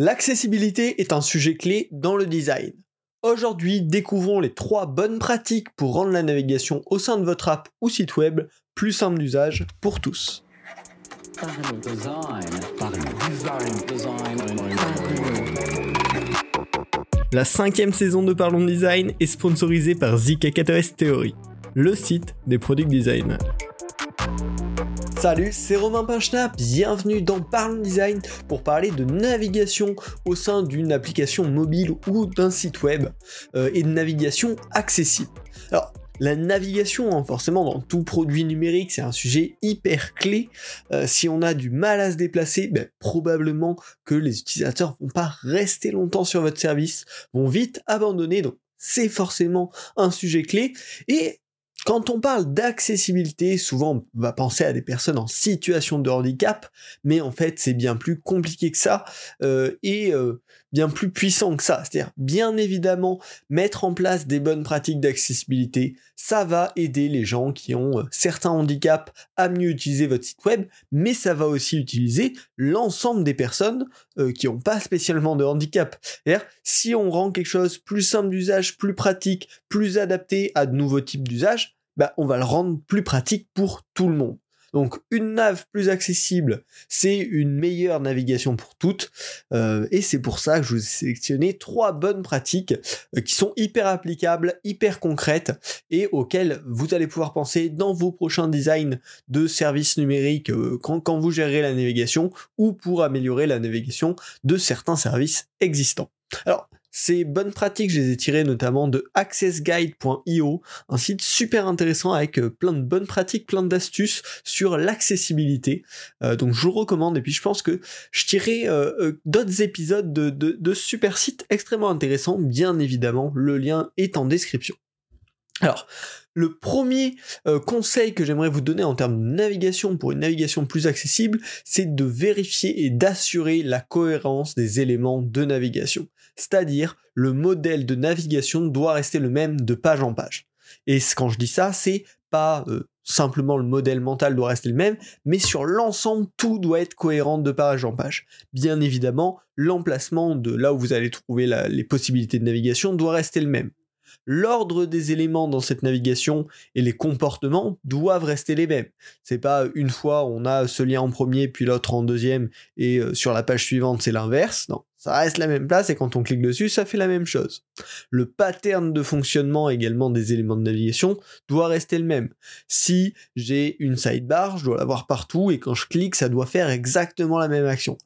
L'accessibilité est un sujet clé dans le design. Aujourd'hui, découvrons les trois bonnes pratiques pour rendre la navigation au sein de votre app ou site web plus simple d'usage pour tous. La cinquième saison de Parlons Design est sponsorisée par ZK4S Theory, le site des product designers. Salut, c'est Romain Pinchna, bienvenue dans Parlons Design pour parler de navigation au sein d'une application mobile ou d'un site web euh, et de navigation accessible. Alors, la navigation, hein, forcément, dans tout produit numérique, c'est un sujet hyper clé. Euh, si on a du mal à se déplacer, ben, probablement que les utilisateurs vont pas rester longtemps sur votre service, vont vite abandonner. Donc, c'est forcément un sujet clé. Quand on parle d'accessibilité, souvent on va penser à des personnes en situation de handicap, mais en fait c'est bien plus compliqué que ça euh, et euh, bien plus puissant que ça. C'est-à-dire bien évidemment mettre en place des bonnes pratiques d'accessibilité, ça va aider les gens qui ont euh, certains handicaps à mieux utiliser votre site web, mais ça va aussi utiliser l'ensemble des personnes qui n'ont pas spécialement de handicap. C'est-à-dire si on rend quelque chose plus simple d'usage, plus pratique, plus adapté à de nouveaux types d'usage, bah, on va le rendre plus pratique pour tout le monde. Donc une nav plus accessible, c'est une meilleure navigation pour toutes. Euh, et c'est pour ça que je vous ai sélectionné trois bonnes pratiques euh, qui sont hyper applicables, hyper concrètes et auxquelles vous allez pouvoir penser dans vos prochains designs de services numériques euh, quand, quand vous gérez la navigation ou pour améliorer la navigation de certains services existants. Alors, ces bonnes pratiques, je les ai tirées notamment de accessguide.io, un site super intéressant avec euh, plein de bonnes pratiques, plein d'astuces sur l'accessibilité. Euh, donc je vous recommande et puis je pense que je tirerai euh, d'autres épisodes de, de, super sites extrêmement intéressants. Bien évidemment, le lien est en description. Alors, le premier conseil que j'aimerais vous donner en termes de navigation pour une navigation plus accessible, c'est de vérifier et d'assurer la cohérence des éléments de navigation. C'est-à-dire, le modèle de navigation doit rester le même de page en page. Et quand je dis ça, c'est pas euh, simplement le modèle mental doit rester le même, mais sur l'ensemble, tout doit être cohérent de page en page. Bien évidemment, l'emplacement de là où vous allez trouver les possibilités de navigation doit rester le même l'ordre des éléments dans cette navigation et les comportements doivent rester les mêmes. C'est pas une fois on a ce lien en premier puis l'autre en deuxième et euh, sur la page suivante c'est l'inverse. Non, ça reste la même place et quand on clique dessus ça fait la même chose. Le pattern de fonctionnement également des éléments de navigation doit rester le même. Si j'ai une sidebar, je dois l'avoir partout et quand je clique ça doit faire exactement la même action.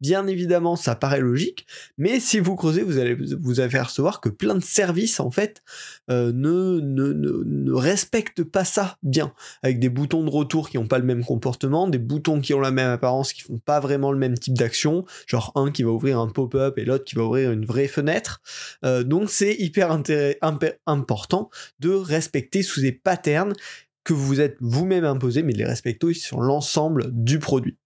Bien évidemment, ça paraît logique, mais si vous creusez, vous allez vous apercevoir que plein de services en fait euh, ne, ne, ne, respectent pas ça bien, avec des boutons de retour qui n'ont pas le même comportement, des boutons qui ont la même apparence, qui font pas vraiment le même type d'action, genre un qui va ouvrir un pop-up et l'autre qui va ouvrir une vraie fenêtre. Euh, donc c'est hyper important de respecter sous des patterns que vous êtes vous-même imposés, mais de les respecter sur l'ensemble du produit.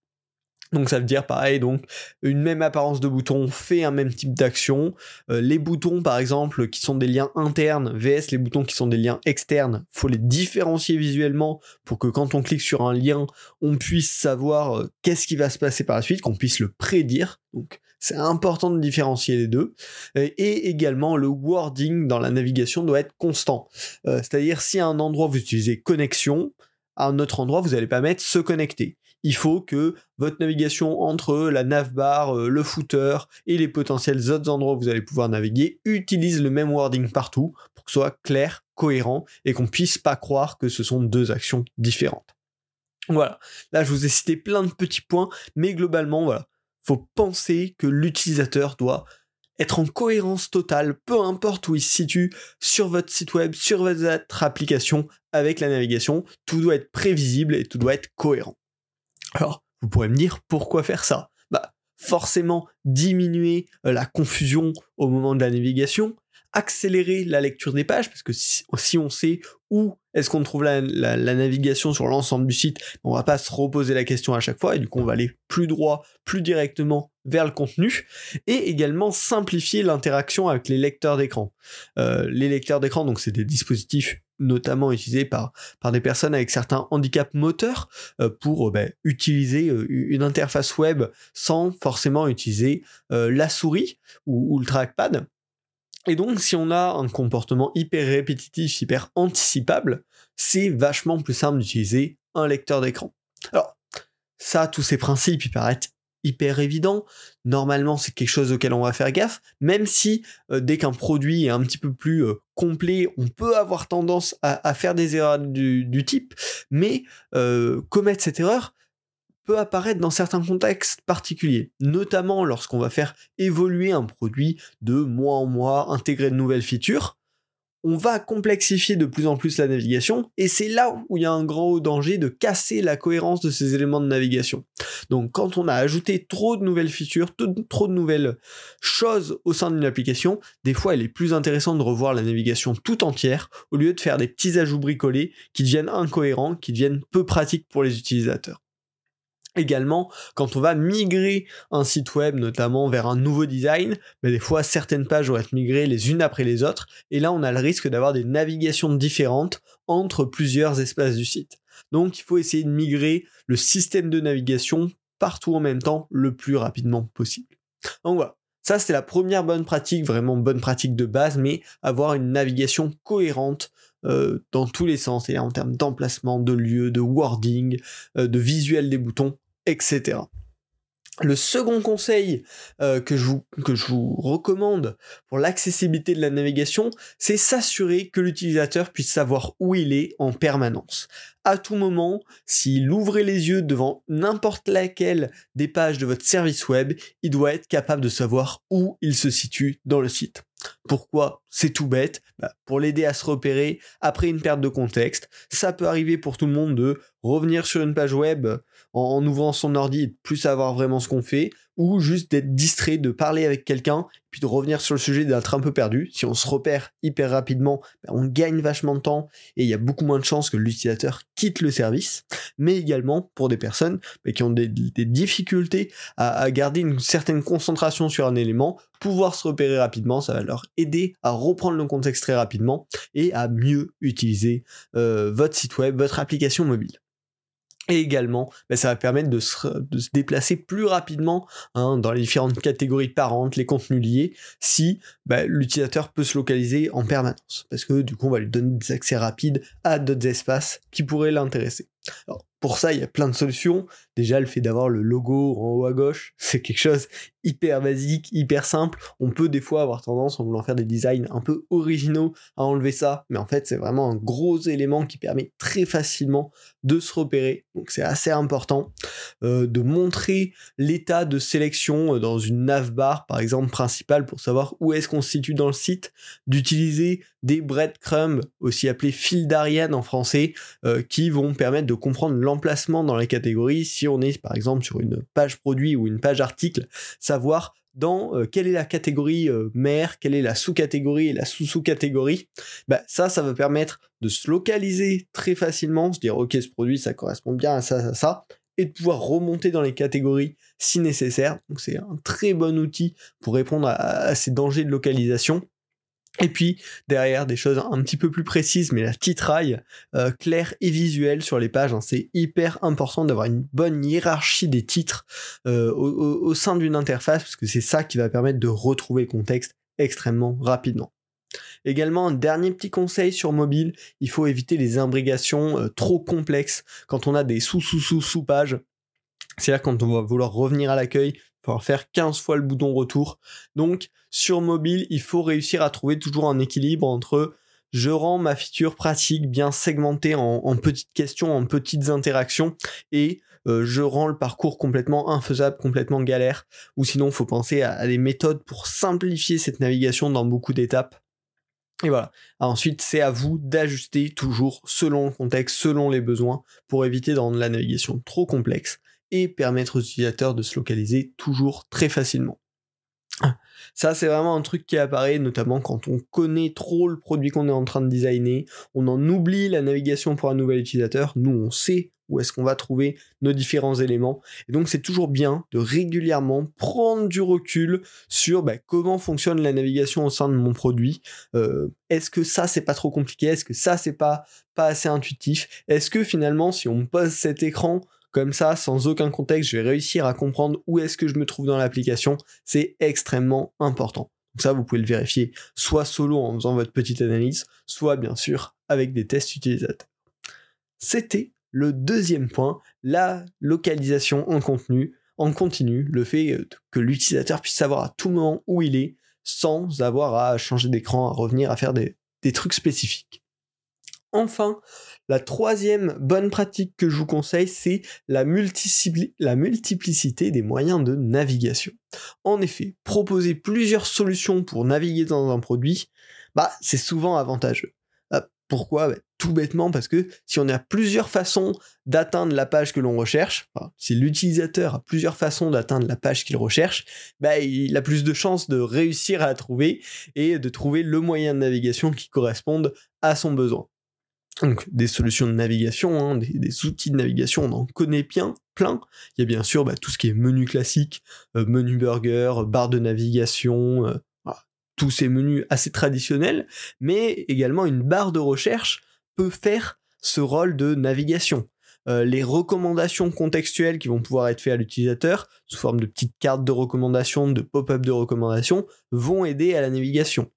Donc ça veut dire pareil, donc une même apparence de bouton fait un même type d'action. Euh, les boutons par exemple qui sont des liens internes vs les boutons qui sont des liens externes, faut les différencier visuellement pour que quand on clique sur un lien, on puisse savoir euh, qu'est-ce qui va se passer par la suite, qu'on puisse le prédire. Donc c'est important de différencier les deux. Et également, le wording dans la navigation doit être constant. Euh, c'est-à-dire, si à un endroit vous utilisez connexion, à un autre endroit, vous n'allez pas mettre se connecter il faut que votre navigation entre la navbar, euh, le footer et les potentiels autres endroits où vous allez pouvoir naviguer utilise le même wording partout pour que ce soit clair, cohérent et qu'on puisse pas croire que ce sont deux actions différentes. Voilà. Là, je vous ai cité plein de petits points, mais globalement, voilà. Faut penser que l'utilisateur doit être en cohérence totale, peu importe où il se situe, sur votre site web, sur votre application, avec la navigation. Tout doit être prévisible et tout doit être cohérent. Alors, vous pourrez me dire pourquoi faire ça Bah, forcément diminuer euh, la confusion au moment de la navigation, accélérer la lecture des pages, parce que si, on sait où est-ce qu'on trouve la, navigation sur l'ensemble du site, on va pas se reposer la question à chaque fois, et du coup on va aller plus droit, plus directement vers le contenu, et également simplifier l'interaction avec les lecteurs d'écran. Euh, les lecteurs d'écran, donc c'est des dispositifs notamment utilisés par, par des personnes avec certains handicaps moteurs euh, pour bah, utiliser une interface web sans forcément utiliser la souris ou, ou le trackpad. Et donc, si on a un comportement hyper répétitif, hyper anticipable, c'est vachement plus simple d'utiliser un lecteur d'écran. Alors, ça, tous ces principes, ils paraissent hyper évidents. Normalement, c'est quelque chose auquel on va faire gaffe, même si euh, dès qu'un produit est un petit peu plus euh, complet, on peut avoir tendance à, faire des erreurs du, type, mais euh, commettre cette erreur, peut apparaître dans certains contextes particuliers, notamment lorsqu'on va faire évoluer un produit de mois en mois, intégrer de nouvelles features. On va complexifier de plus en plus la navigation et c'est là où il y a un grand danger de casser la cohérence de ces éléments de navigation. Donc quand on a ajouté trop de nouvelles features, trop de nouvelles choses au sein d'une application, des fois il est plus intéressant de revoir la navigation tout entière au lieu de faire des petits ajouts bricolés qui deviennent incohérents, qui deviennent peu pratiques pour les utilisateurs. Également, quand on va migrer un site web, notamment vers un nouveau design, ben, des fois certaines pages vont être migrées les unes après les autres, et là on a le risque d'avoir des navigations différentes entre plusieurs espaces du site. Donc il faut essayer de migrer le système de navigation partout en même temps le plus rapidement possible. Donc voilà, ça c'est la première bonne pratique, vraiment bonne pratique de base, mais avoir une navigation cohérente euh, dans tous les sens, et en termes d'emplacement, de lieu, de wording, euh, de visuel des boutons, etc. Le second conseil euh, que, je vous, que je vous recommande pour l'accessibilité de la navigation, c'est s'assurer que l'utilisateur puisse savoir où il est en permanence. À tout moment, s'il ouvrait les yeux devant n'importe laquelle des pages de votre service web, il doit être capable de savoir où il se situe dans le site. Pourquoi C'est tout bête. Bah, pour l'aider à se repérer après une perte de contexte. Ça peut arriver pour tout le monde de revenir sur une page web en, ouvrant son ordi et plus savoir vraiment ce qu'on fait, ou juste d'être distrait, de parler avec quelqu'un, puis de revenir sur le sujet d'être un peu perdu. Si on se repère hyper rapidement, bah, on gagne vachement de temps et il y a beaucoup moins de chances que l'utilisateur quitte le service. Mais également pour des personnes bah, qui ont des, difficultés à, garder une certaine concentration sur un élément, pouvoir se repérer rapidement, ça va leur aider à reprendre le contexte très rapidement et à mieux utiliser euh, votre site web, votre application mobile. Et également, bah, ça va permettre de se, déplacer plus rapidement hein, dans les différentes catégories parentes, les contenus liés, si bah, l'utilisateur peut se localiser en permanence. Parce que du coup, on va lui donner des accès rapides à d'autres espaces qui pourraient l'intéresser. Pour ça, il y a plein de solutions. Déjà, le fait d'avoir le logo en haut à gauche, c'est quelque chose hyper basique, hyper simple. On peut des fois avoir tendance, en voulant faire des designs un peu originaux, à enlever ça. Mais en fait, c'est vraiment un gros élément qui permet très facilement de se repérer. Donc, c'est assez important euh, de montrer l'état de sélection euh, dans une navbar, par exemple, principale, pour savoir où est-ce qu'on se situe dans le site. D'utiliser des breadcrumbs, aussi appelés fils d'Ariane en français, euh, qui vont permettre de comprendre l'emplacement dans les catégories. Si on est par exemple sur une page produit ou une page article, savoir dans euh, quelle est la catégorie euh, mère, quelle est la sous-catégorie et la sous-sous-catégorie, bah, ça, ça va permettre de se localiser très facilement, se dire ok ce produit ça correspond bien à ça, ça, ça, et de pouvoir remonter dans les catégories si nécessaire. Donc c'est un très bon outil pour répondre à ces dangers de localisation. Et puis derrière des choses un petit peu plus précises, mais la titraille euh, claire et visuelle sur les pages. Hein. c'est hyper important d'avoir une bonne hiérarchie des titres euh, au, sein d'une interface, parce que c'est ça qui va permettre de retrouver le contexte extrêmement rapidement. Également, un dernier petit conseil sur mobile, il faut éviter les imbrigations euh, trop complexes quand on a des sous-sous-sous-sous-pages. C'est-à-dire quand on va vouloir revenir à l'accueil, faire 15 fois le bouton retour. Donc sur mobile, il faut réussir à trouver toujours un équilibre entre je rends ma feature pratique bien segmentée en, petites questions, en petites interactions, et euh, je rends le parcours complètement infaisable, complètement galère, ou sinon il faut penser à, des méthodes pour simplifier cette navigation dans beaucoup d'étapes. Et voilà. ensuite, c'est à vous d'ajuster toujours selon le contexte, selon les besoins, pour éviter de rendre la navigation trop complexe et permettre aux utilisateurs de se localiser toujours très facilement. Ça, c'est vraiment un truc qui apparaît, notamment quand on connaît trop le produit qu'on est en train de designer, on en oublie la navigation pour un nouvel utilisateur, nous on sait où est-ce qu'on va trouver nos différents éléments. Et donc c'est toujours bien de régulièrement prendre du recul sur bah, comment fonctionne la navigation au sein de mon produit. Euh, est-ce que ça c'est pas trop compliqué? Est-ce que ça c'est pas, pas assez intuitif? Est-ce que finalement si on pose cet écran comme ça, sans aucun contexte, je vais réussir à comprendre où est-ce que je me trouve dans l'application. C'est extrêmement important. Donc ça, vous pouvez le vérifier soit solo en faisant votre petite analyse, soit bien sûr avec des tests utilisateurs. C'était le deuxième point, la localisation en contenu, en continu, le fait que l'utilisateur puisse savoir à tout moment où il est sans avoir à changer d'écran, à revenir à faire des trucs spécifiques. Enfin, la troisième bonne pratique que je vous conseille, c'est la, multiplicité des moyens de navigation. En effet, proposer plusieurs solutions pour naviguer dans un produit, bah, c'est souvent avantageux. Euh, pourquoi? Bah, Tout bêtement parce que si on a plusieurs façons d'atteindre la page que l'on recherche, si l'utilisateur a plusieurs façons d'atteindre la page qu'il recherche, bah, il a plus de chances de réussir à la trouver et de trouver le moyen de navigation qui corresponde à son besoin. Donc des solutions de navigation, hein, des, outils de navigation, on en connaît bien, plein. Il y a bien sûr bah, tout ce qui est menu classique, euh, menu burger, barre de navigation, euh, tous ces menus assez traditionnels, mais également une barre de recherche peut faire ce rôle de navigation. Euh, les recommandations contextuelles qui vont pouvoir être faites à l'utilisateur, sous forme de petites cartes de recommandation, de pop-up de recommandation, vont aider à la navigation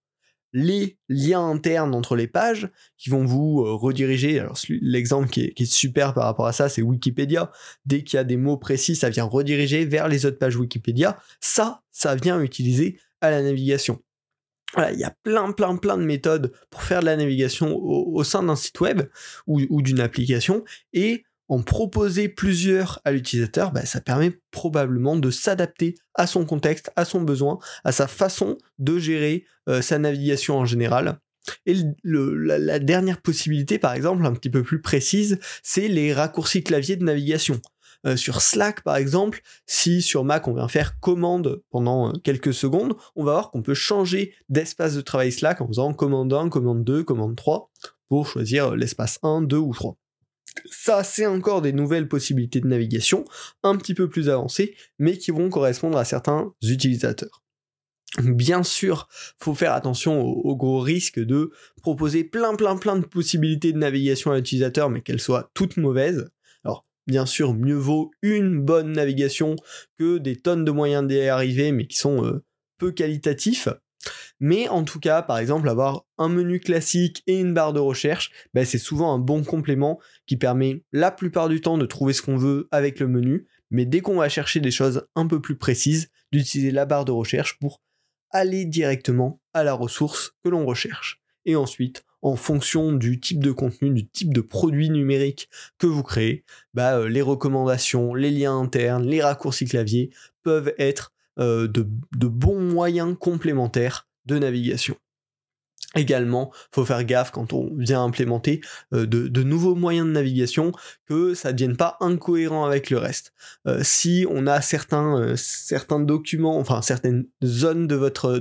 les liens internes entre les pages qui vont vous euh, rediriger. Alors l'exemple qui est, super par rapport à ça, c'est Wikipédia. Dès qu'il y a des mots précis, ça vient rediriger vers les autres pages Wikipédia. Ça, ça vient utiliser à la navigation. il y a plein, plein, plein de méthodes pour faire de la navigation au, sein d'un site web ou, ou d'une application. Et en proposer plusieurs à l'utilisateur, bah, ça permet probablement de s'adapter à son contexte, à son besoin, à sa façon de gérer euh, sa navigation en général. Et la, dernière possibilité, par exemple, un petit peu plus précise, c'est les raccourcis clavier de navigation. Euh, sur Slack, par exemple, si sur Mac on vient faire commande pendant euh, quelques secondes, on va voir qu'on peut changer d'espace de travail Slack en faisant commande 1, commande 2, commande 3 pour choisir l'espace 1, 2 ou 3. Ça, c'est encore des nouvelles possibilités de navigation, un petit peu plus avancées, mais qui vont correspondre à certains utilisateurs. Bien sûr, faut faire attention au, gros risque de proposer plein plein plein de possibilités de navigation à l'utilisateur, mais qu'elles soient toutes mauvaises. Alors, bien sûr, mieux vaut une bonne navigation que des tonnes de moyens d'y arriver, mais qui sont euh, peu qualitatifs. Mais en tout cas, par exemple, avoir un menu classique et une barre de recherche, ben, c'est souvent un bon complément qui permet la plupart du temps de trouver ce qu'on veut avec le menu, mais dès qu'on va chercher des choses un peu plus précises, d'utiliser la barre de recherche pour aller directement à la ressource que l'on recherche. Et ensuite, en fonction du type de contenu, du type de produit numérique que vous créez, bah, les recommandations, les liens internes, les raccourcis clavier peuvent être euh, de, bons moyens complémentaires de navigation. Également, faut faire gaffe quand on vient implémenter euh, de, nouveaux moyens de navigation que ça ne devienne pas incohérent avec le reste. Euh, si on a certains, certains documents, enfin certaines zones de votre,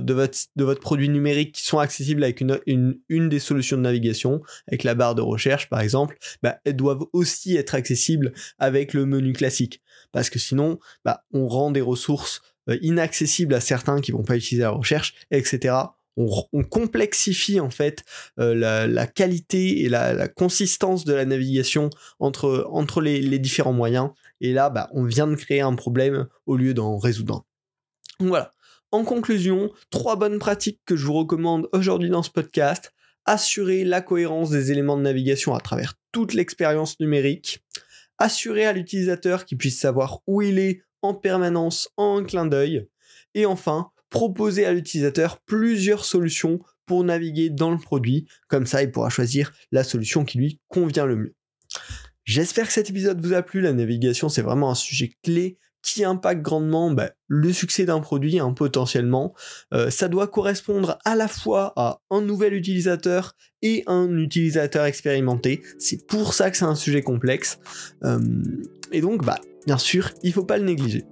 produit numérique qui sont accessibles avec une, une, des solutions de navigation, avec la barre de recherche par exemple, bah, elles doivent aussi être accessibles avec le menu classique. Parce que sinon, bah, on rend des ressources euh, inaccessible à certains qui vont pas utiliser la recherche, etc. On, complexifie en fait euh, la, qualité et la, consistance de la navigation entre, entre les, différents moyens. Et là, bah, on vient de créer un problème au lieu d'en résoudre un. Voilà. En conclusion, trois bonnes pratiques que je vous recommande aujourd'hui dans ce podcast. Assurer la cohérence des éléments de navigation à travers toute l'expérience numérique. Assurer à l'utilisateur qu'il puisse savoir où il est en permanence en clin d'œil. Et enfin, proposer à l'utilisateur plusieurs solutions pour naviguer dans le produit. Comme ça, il pourra choisir la solution qui lui convient le mieux. J'espère que cet épisode vous a plu. La navigation, c'est vraiment un sujet clé qui impacte grandement bah, le succès d'un produit hein, potentiellement. Euh, ça doit correspondre à la fois à un nouvel utilisateur et un utilisateur expérimenté. C'est pour ça que c'est un sujet complexe. Euh, et donc, bah, bien sûr, il faut pas le négliger.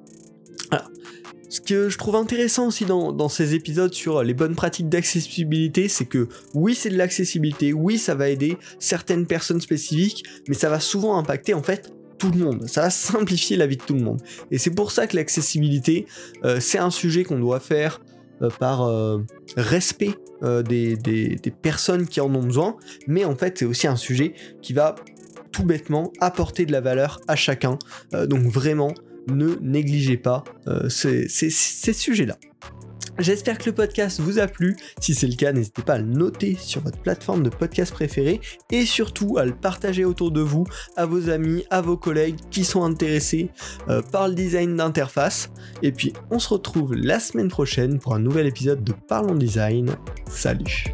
ce que je trouve intéressant aussi dans, ces épisodes sur les bonnes pratiques d'accessibilité, c'est que oui, c'est de l'accessibilité, oui, ça va aider certaines personnes spécifiques, mais ça va souvent impacter en fait tout le monde. Ça va simplifier la vie de tout le monde. Et c'est pour ça que l'accessibilité, euh, c'est un sujet qu'on doit faire euh, par euh, respect des, personnes qui en ont besoin, mais en fait, c'est aussi un sujet qui va tout bêtement apporter de la valeur à chacun. donc vraiment, ne négligez pas ces, sujets-là. J'espère que le podcast vous a plu. Si c'est le cas, n'hésitez pas à le noter sur votre plateforme de podcast préférée et surtout à le partager autour de vous, à vos amis, à vos collègues qui sont intéressés euh, par le design d'interface. Et puis on se retrouve la semaine prochaine pour un nouvel épisode de Parlons Design. Salut.